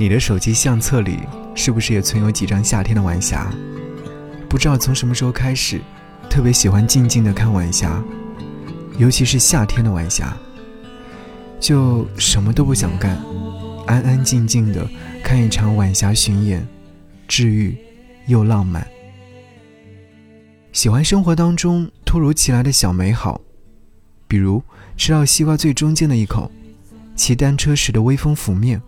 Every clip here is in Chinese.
你的手机相册里是不是也存有几张夏天的晚霞？不知道从什么时候开始，特别喜欢静静的看晚霞，尤其是夏天的晚霞，就什么都不想干，安安静静的看一场晚霞巡演，治愈又浪漫。喜欢生活当中突如其来的小美好，比如吃到西瓜最中间的一口，骑单车时的微风拂面。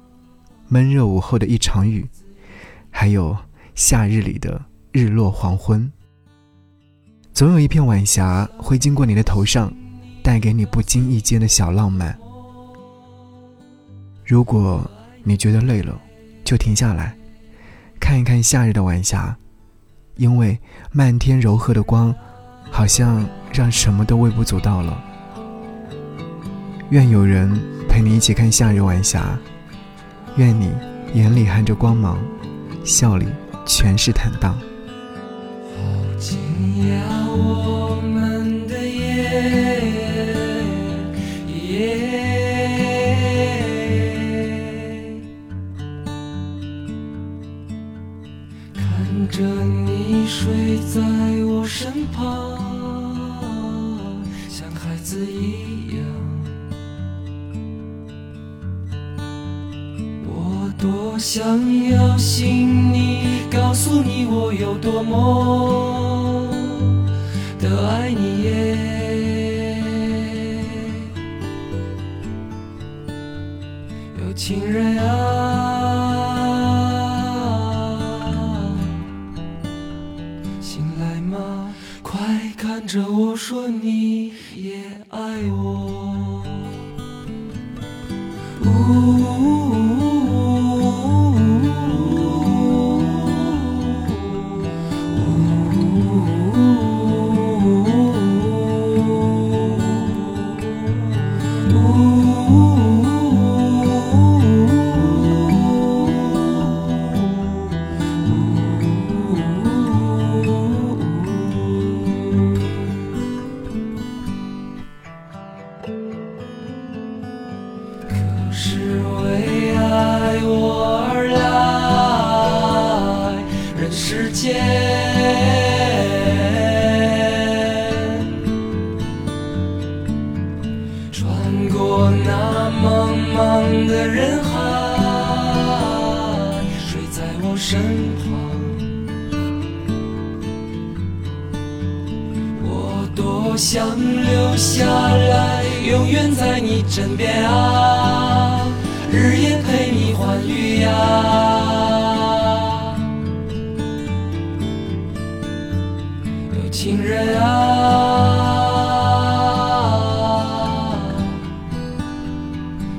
闷热午后的一场雨，还有夏日里的日落黄昏，总有一片晚霞会经过你的头上，带给你不经意间的小浪漫。如果你觉得累了，就停下来，看一看夏日的晚霞，因为漫天柔和的光，好像让什么都微不足道了。愿有人陪你一起看夏日晚霞。愿你眼里含着光芒，笑里全是坦荡。好惊讶，我们的夜，看着你睡在我身旁，像孩子一样。想要信你，告诉你我有多么的爱你耶。有情人啊，醒来吗？快看着我说你也爱我。我而来人世间穿过那茫茫的人海睡在我身旁。我多想留下来永远在你枕边啊。日夜陪你欢愉呀。有情人啊。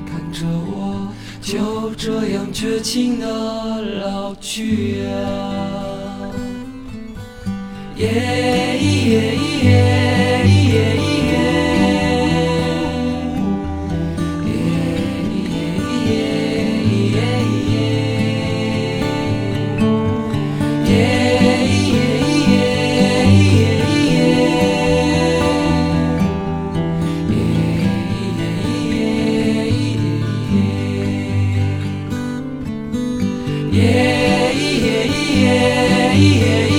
看着我就这样绝情的老去啊！耶耶耶耶咦耶咦耶咦耶。